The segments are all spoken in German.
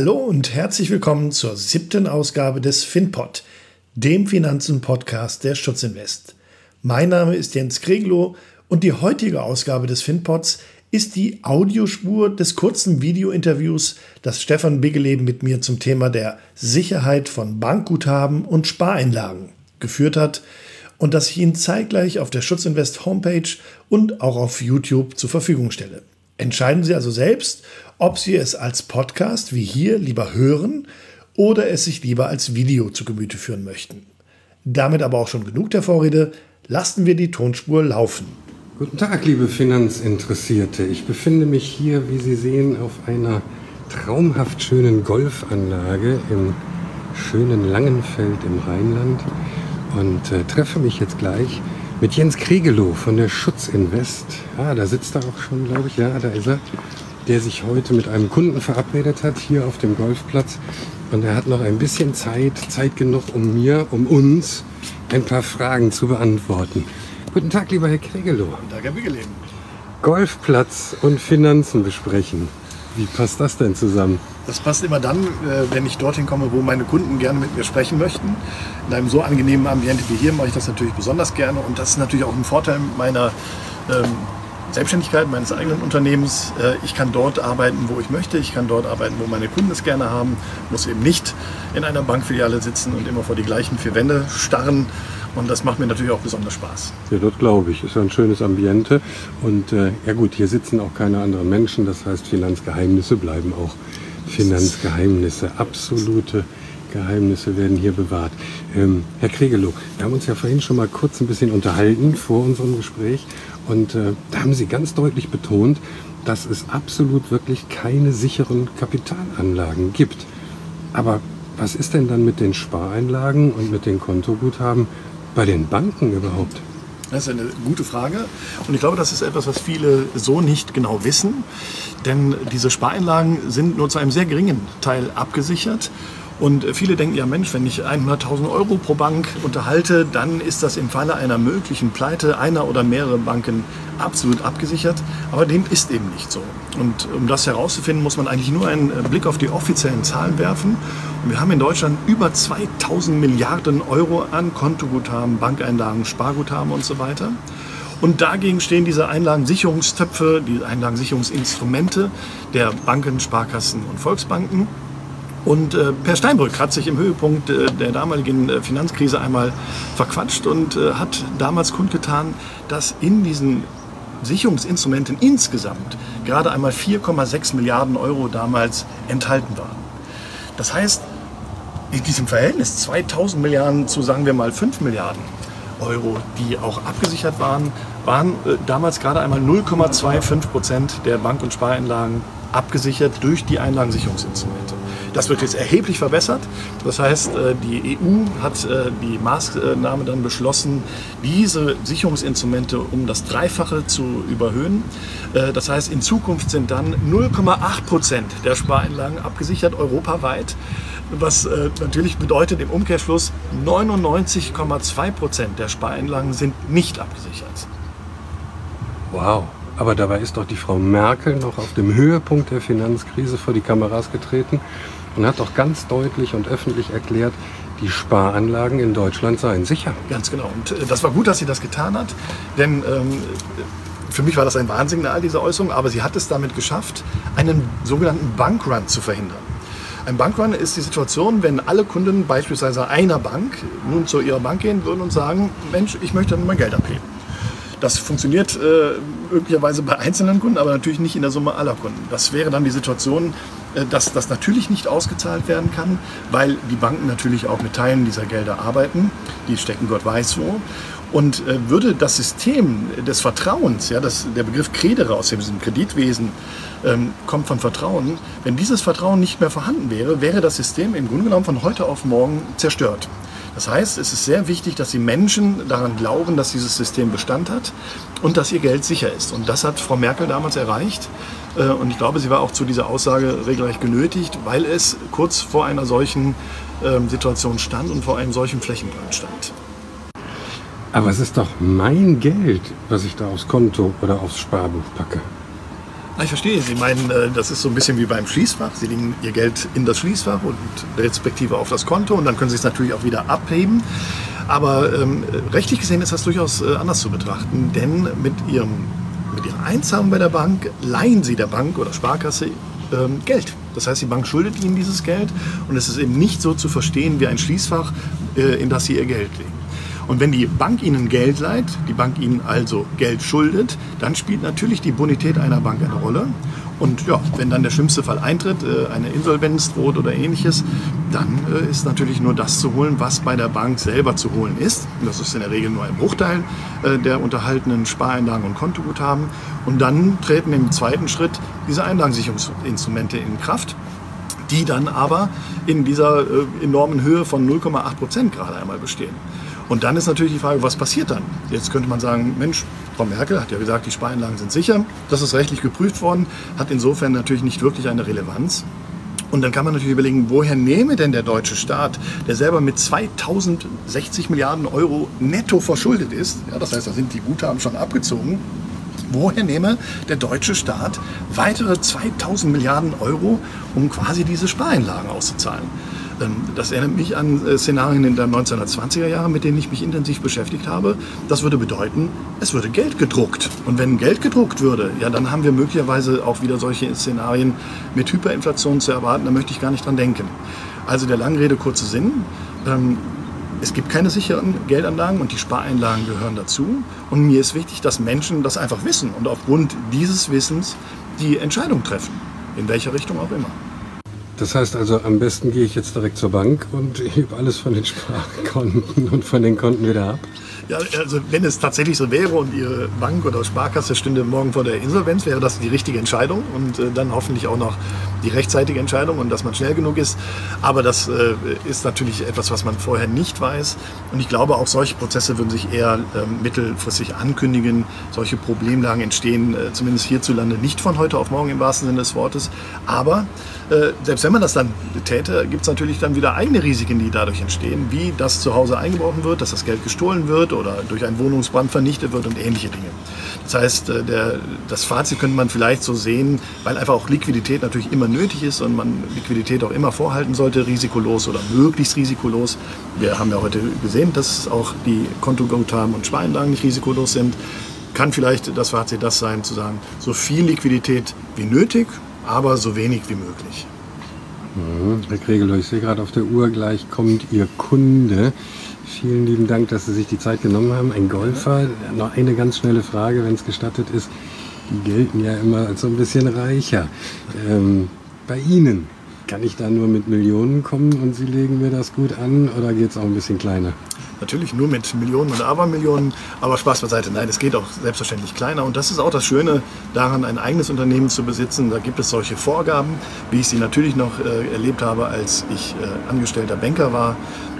Hallo und herzlich willkommen zur siebten Ausgabe des FinPod, dem Finanzen-Podcast der Schutzinvest. Mein Name ist Jens Kreglow und die heutige Ausgabe des FinPods ist die Audiospur des kurzen Videointerviews, das Stefan Biggeleben mit mir zum Thema der Sicherheit von Bankguthaben und Spareinlagen geführt hat und das ich Ihnen zeitgleich auf der Schutzinvest Homepage und auch auf YouTube zur Verfügung stelle. Entscheiden Sie also selbst, ob Sie es als Podcast wie hier lieber hören oder es sich lieber als Video zu Gemüte führen möchten. Damit aber auch schon genug der Vorrede, lassen wir die Tonspur laufen. Guten Tag, liebe Finanzinteressierte. Ich befinde mich hier, wie Sie sehen, auf einer traumhaft schönen Golfanlage im schönen Langenfeld im Rheinland und äh, treffe mich jetzt gleich mit Jens Kriegelow von der Schutzinvest. Ah, da sitzt er auch schon, glaube ich. Ja, da ist er. Der sich heute mit einem Kunden verabredet hat, hier auf dem Golfplatz. Und er hat noch ein bisschen Zeit, Zeit genug, um mir, um uns ein paar Fragen zu beantworten. Guten Tag, lieber Herr Kregelow. Guten Tag, Herr Biggeleben. Golfplatz und Finanzen besprechen. Wie passt das denn zusammen? Das passt immer dann, äh, wenn ich dorthin komme, wo meine Kunden gerne mit mir sprechen möchten. In einem so angenehmen Ambiente wie hier mache ich das natürlich besonders gerne. Und das ist natürlich auch ein Vorteil meiner ähm, Selbstständigkeit, meines eigenen Unternehmens. Äh, ich kann dort arbeiten, wo ich möchte. Ich kann dort arbeiten, wo meine Kunden es gerne haben. Muss eben nicht in einer Bankfiliale sitzen und immer vor die gleichen vier Wände starren und das macht mir natürlich auch besonders Spaß. Ja, dort glaube ich. Ist ja ein schönes Ambiente. Und äh, ja gut, hier sitzen auch keine anderen Menschen. Das heißt, Finanzgeheimnisse bleiben auch Finanzgeheimnisse. Absolute Geheimnisse werden hier bewahrt. Ähm, Herr Kregelow, wir haben uns ja vorhin schon mal kurz ein bisschen unterhalten vor unserem Gespräch. Und äh, da haben Sie ganz deutlich betont, dass es absolut wirklich keine sicheren Kapitalanlagen gibt. Aber was ist denn dann mit den Spareinlagen und mit den Kontoguthaben? bei den Banken überhaupt? Das ist eine gute Frage. Und ich glaube, das ist etwas, was viele so nicht genau wissen. Denn diese Spareinlagen sind nur zu einem sehr geringen Teil abgesichert. Und viele denken, ja Mensch, wenn ich 100.000 Euro pro Bank unterhalte, dann ist das im Falle einer möglichen Pleite einer oder mehrere Banken absolut abgesichert. Aber dem ist eben nicht so. Und um das herauszufinden, muss man eigentlich nur einen Blick auf die offiziellen Zahlen werfen. Und wir haben in Deutschland über 2000 Milliarden Euro an Kontoguthaben, Bankeinlagen, Sparguthaben und so weiter. Und dagegen stehen diese Einlagensicherungstöpfe, die Einlagensicherungsinstrumente der Banken, Sparkassen und Volksbanken. Und äh, Per Steinbrück hat sich im Höhepunkt äh, der damaligen äh, Finanzkrise einmal verquatscht und äh, hat damals kundgetan, dass in diesen Sicherungsinstrumenten insgesamt gerade einmal 4,6 Milliarden Euro damals enthalten waren. Das heißt, in diesem Verhältnis 2000 Milliarden zu, sagen wir mal, 5 Milliarden Euro, die auch abgesichert waren, waren äh, damals gerade einmal 0,25 Prozent der Bank- und Spareinlagen abgesichert durch die Einlagensicherungsinstrumente. Das wird jetzt erheblich verbessert. Das heißt, äh, die EU hat äh, die Maßnahme dann beschlossen, diese Sicherungsinstrumente um das Dreifache zu überhöhen. Äh, das heißt, in Zukunft sind dann 0,8 Prozent der Spareinlagen abgesichert, europaweit. Was natürlich bedeutet im Umkehrschluss, 99,2 Prozent der Spareinlagen sind nicht abgesichert. Wow. Aber dabei ist doch die Frau Merkel noch auf dem Höhepunkt der Finanzkrise vor die Kameras getreten und hat doch ganz deutlich und öffentlich erklärt, die Sparanlagen in Deutschland seien sicher. Ganz genau. Und äh, das war gut, dass sie das getan hat, denn ähm, für mich war das ein Warnsignal, diese Äußerung, aber sie hat es damit geschafft, einen sogenannten Bankrun zu verhindern. Ein Bankrun ist die Situation, wenn alle Kunden beispielsweise einer Bank nun zu ihrer Bank gehen würden und sagen, Mensch, ich möchte mein Geld abheben. Das funktioniert äh, möglicherweise bei einzelnen Kunden, aber natürlich nicht in der Summe aller Kunden. Das wäre dann die Situation, äh, dass das natürlich nicht ausgezahlt werden kann, weil die Banken natürlich auch mit Teilen dieser Gelder arbeiten. Die stecken Gott weiß wo. Und äh, würde das System des Vertrauens, ja, das, der Begriff Kredere aus diesem Kreditwesen ähm, kommt von Vertrauen, wenn dieses Vertrauen nicht mehr vorhanden wäre, wäre das System im Grunde genommen von heute auf morgen zerstört. Das heißt, es ist sehr wichtig, dass die Menschen daran glauben, dass dieses System Bestand hat und dass ihr Geld sicher ist. Und das hat Frau Merkel damals erreicht. Äh, und ich glaube, sie war auch zu dieser Aussage regelrecht genötigt, weil es kurz vor einer solchen ähm, Situation stand und vor einem solchen Flächenbrand stand. Aber es ist doch mein Geld, was ich da aufs Konto oder aufs Sparbuch packe. Ah, ich verstehe. Sie meinen, äh, das ist so ein bisschen wie beim Schließfach. Sie legen Ihr Geld in das Schließfach und respektive auf das Konto und dann können Sie es natürlich auch wieder abheben. Aber ähm, rechtlich gesehen ist das durchaus äh, anders zu betrachten, denn mit, Ihrem, mit Ihrer Einzahlung bei der Bank leihen Sie der Bank oder Sparkasse ähm, Geld. Das heißt, die Bank schuldet Ihnen dieses Geld und es ist eben nicht so zu verstehen wie ein Schließfach, äh, in das Sie Ihr Geld legen. Und wenn die Bank Ihnen Geld leiht, die Bank Ihnen also Geld schuldet, dann spielt natürlich die Bonität einer Bank eine Rolle. Und ja, wenn dann der schlimmste Fall eintritt, äh, eine Insolvenz droht oder ähnliches, dann äh, ist natürlich nur das zu holen, was bei der Bank selber zu holen ist. Das ist in der Regel nur ein Bruchteil äh, der unterhaltenen Spareinlagen und Kontoguthaben. Und dann treten im zweiten Schritt diese Einlagensicherungsinstrumente in Kraft die dann aber in dieser enormen Höhe von 0,8 Prozent gerade einmal bestehen. Und dann ist natürlich die Frage, was passiert dann? Jetzt könnte man sagen, Mensch, Frau Merkel hat ja gesagt, die Spareinlagen sind sicher. Das ist rechtlich geprüft worden, hat insofern natürlich nicht wirklich eine Relevanz. Und dann kann man natürlich überlegen, woher nehme denn der deutsche Staat, der selber mit 2060 Milliarden Euro netto verschuldet ist, ja, das heißt, da sind die Guthaben schon abgezogen, woher nehme der deutsche Staat weitere 2000 Milliarden Euro, um quasi diese Spareinlagen auszuzahlen? Ähm, das erinnert mich an äh, Szenarien in den 1920er Jahren, mit denen ich mich intensiv beschäftigt habe. Das würde bedeuten, es würde Geld gedruckt. Und wenn Geld gedruckt würde, ja, dann haben wir möglicherweise auch wieder solche Szenarien mit Hyperinflation zu erwarten. Da möchte ich gar nicht dran denken. Also der langen Rede, kurze Sinn. Ähm, es gibt keine sicheren Geldanlagen und die Spareinlagen gehören dazu. Und mir ist wichtig, dass Menschen das einfach wissen und aufgrund dieses Wissens die Entscheidung treffen. In welcher Richtung auch immer. Das heißt also, am besten gehe ich jetzt direkt zur Bank und hebe alles von den Sparkonten und von den Konten wieder ab. Ja, also wenn es tatsächlich so wäre und Ihre Bank oder Sparkasse stünde morgen vor der Insolvenz, wäre das die richtige Entscheidung und äh, dann hoffentlich auch noch die rechtzeitige Entscheidung und dass man schnell genug ist. Aber das äh, ist natürlich etwas, was man vorher nicht weiß. Und ich glaube, auch solche Prozesse würden sich eher äh, mittelfristig ankündigen. Solche Problemlagen entstehen äh, zumindest hierzulande nicht von heute auf morgen im wahrsten Sinne des Wortes. Aber äh, selbst wenn man das dann täte, gibt es natürlich dann wieder eigene Risiken, die dadurch entstehen, wie dass zu Hause eingebrochen wird, dass das Geld gestohlen wird oder durch einen Wohnungsbrand vernichtet wird und ähnliche Dinge. Das heißt, äh, der, das Fazit könnte man vielleicht so sehen, weil einfach auch Liquidität natürlich immer nötig ist und man Liquidität auch immer vorhalten sollte, risikolos oder möglichst risikolos. Wir haben ja heute gesehen, dass auch die Kontoguthaben und Spareinlagen nicht risikolos sind. Kann vielleicht das Fazit das sein, zu sagen, so viel Liquidität wie nötig, aber so wenig wie möglich. Mhm. Herr Kregelow, ich sehe gerade auf der Uhr, gleich kommt Ihr Kunde. Vielen lieben Dank, dass Sie sich die Zeit genommen haben. Ein Golfer, noch eine ganz schnelle Frage, wenn es gestattet ist. Die gelten ja immer als so ein bisschen reicher. Ähm, bei Ihnen, kann ich da nur mit Millionen kommen und Sie legen mir das gut an oder geht es auch ein bisschen kleiner? Natürlich nur mit Millionen und Abermillionen, aber Spaß beiseite. Nein, es geht auch selbstverständlich kleiner. Und das ist auch das Schöne daran, ein eigenes Unternehmen zu besitzen. Da gibt es solche Vorgaben, wie ich sie natürlich noch äh, erlebt habe, als ich äh, angestellter Banker war.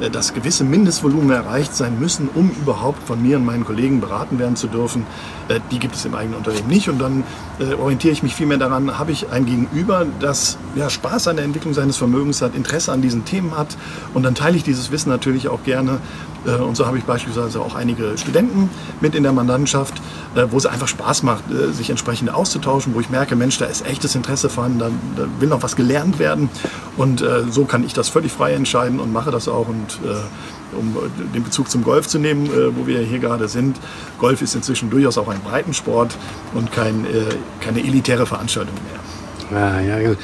Äh, dass gewisse Mindestvolumen erreicht sein müssen, um überhaupt von mir und meinen Kollegen beraten werden zu dürfen. Äh, die gibt es im eigenen Unternehmen nicht. Und dann äh, orientiere ich mich vielmehr daran, habe ich ein Gegenüber, das ja, Spaß an der Entwicklung seines Vermögens hat, Interesse an diesen Themen hat. Und dann teile ich dieses Wissen natürlich auch gerne. Und so habe ich beispielsweise auch einige Studenten mit in der Mandantschaft, wo es einfach Spaß macht, sich entsprechend auszutauschen, wo ich merke, Mensch, da ist echtes Interesse vorhanden, da, da will noch was gelernt werden. Und so kann ich das völlig frei entscheiden und mache das auch. Und äh, um den Bezug zum Golf zu nehmen, äh, wo wir hier gerade sind, Golf ist inzwischen durchaus auch ein Breitensport und kein, äh, keine elitäre Veranstaltung mehr. Ah, ja,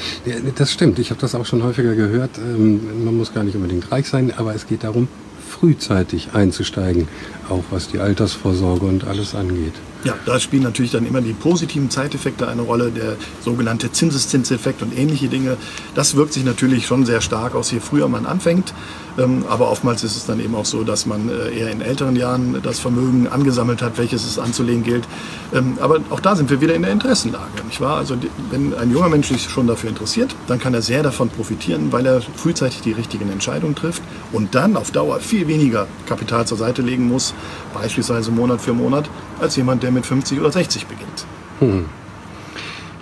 das stimmt. Ich habe das auch schon häufiger gehört. Ähm, man muss gar nicht unbedingt reich sein, aber es geht darum, frühzeitig einzusteigen, auch was die Altersvorsorge und alles angeht. Ja, da spielen natürlich dann immer die positiven Zeiteffekte eine Rolle, der sogenannte Zinseszinseffekt und ähnliche Dinge. Das wirkt sich natürlich schon sehr stark aus, je früher man anfängt. Ähm, aber oftmals ist es dann eben auch so, dass man äh, eher in älteren Jahren das Vermögen angesammelt hat, welches es anzulegen gilt. Ähm, aber auch da sind wir wieder in der Interessenlage. Nicht wahr? Also wenn ein junger Mensch sich schon dafür interessiert, dann kann er sehr davon profitieren, weil er frühzeitig die richtigen Entscheidungen trifft und dann auf Dauer viel weniger Kapital zur Seite legen muss, beispielsweise Monat für Monat, als jemand, der mit 50 oder 60 beginnt. Hm.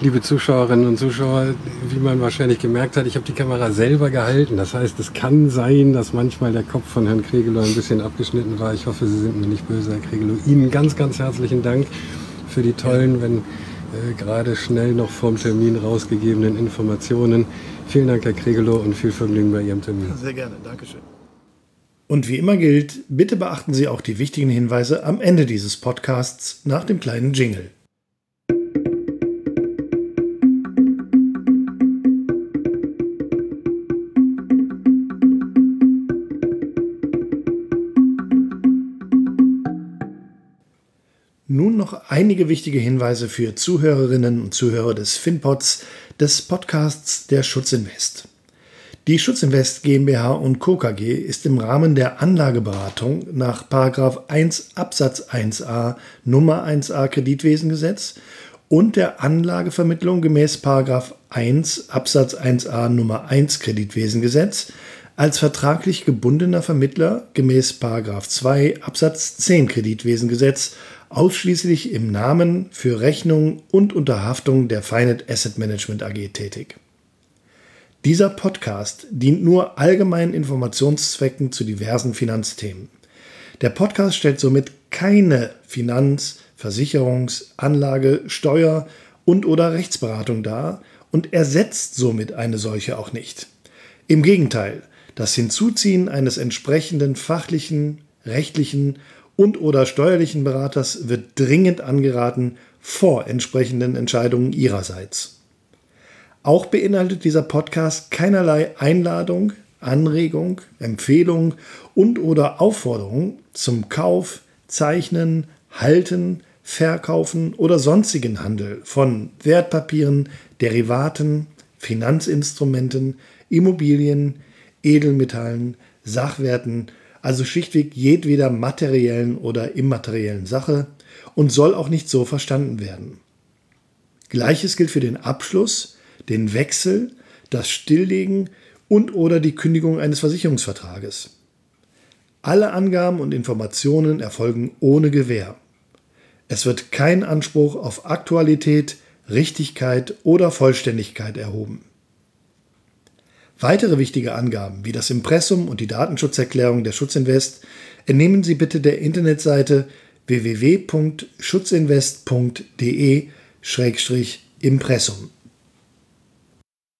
Liebe Zuschauerinnen und Zuschauer, wie man wahrscheinlich gemerkt hat, ich habe die Kamera selber gehalten. Das heißt, es kann sein, dass manchmal der Kopf von Herrn Kregelow ein bisschen abgeschnitten war. Ich hoffe, Sie sind mir nicht böse, Herr Kregelow. Ihnen ganz, ganz herzlichen Dank für die tollen, wenn äh, gerade schnell noch vorm Termin rausgegebenen Informationen. Vielen Dank, Herr Kregelow, und viel Vergnügen bei Ihrem Termin. Sehr gerne, Dankeschön. Und wie immer gilt, bitte beachten Sie auch die wichtigen Hinweise am Ende dieses Podcasts nach dem kleinen Jingle. Nun noch einige wichtige Hinweise für Zuhörerinnen und Zuhörer des FinPods, des Podcasts der Schutzinvest. Die Schutzinvest GmbH und Co. KG ist im Rahmen der Anlageberatung nach 1 Absatz 1a Nummer 1a Kreditwesengesetz und der Anlagevermittlung gemäß 1 Absatz 1a Nummer 1 Kreditwesengesetz als vertraglich gebundener Vermittler gemäß 2 Absatz 10 Kreditwesengesetz ausschließlich im Namen für Rechnung und Unterhaftung der Finet Asset Management AG tätig. Dieser Podcast dient nur allgemeinen Informationszwecken zu diversen Finanzthemen. Der Podcast stellt somit keine Finanz-, Versicherungs-, Anlage-, Steuer- und/oder Rechtsberatung dar und ersetzt somit eine solche auch nicht. Im Gegenteil, das Hinzuziehen eines entsprechenden fachlichen, rechtlichen und oder steuerlichen Beraters wird dringend angeraten vor entsprechenden Entscheidungen ihrerseits. Auch beinhaltet dieser Podcast keinerlei Einladung, Anregung, Empfehlung und oder Aufforderung zum Kauf, Zeichnen, Halten, Verkaufen oder sonstigen Handel von Wertpapieren, Derivaten, Finanzinstrumenten, Immobilien, Edelmetallen, Sachwerten also schlichtweg jedweder materiellen oder immateriellen Sache und soll auch nicht so verstanden werden. Gleiches gilt für den Abschluss, den Wechsel, das Stilllegen und oder die Kündigung eines Versicherungsvertrages. Alle Angaben und Informationen erfolgen ohne Gewähr. Es wird kein Anspruch auf Aktualität, Richtigkeit oder Vollständigkeit erhoben. Weitere wichtige Angaben wie das Impressum und die Datenschutzerklärung der Schutzinvest entnehmen Sie bitte der Internetseite www.schutzinvest.de-impressum.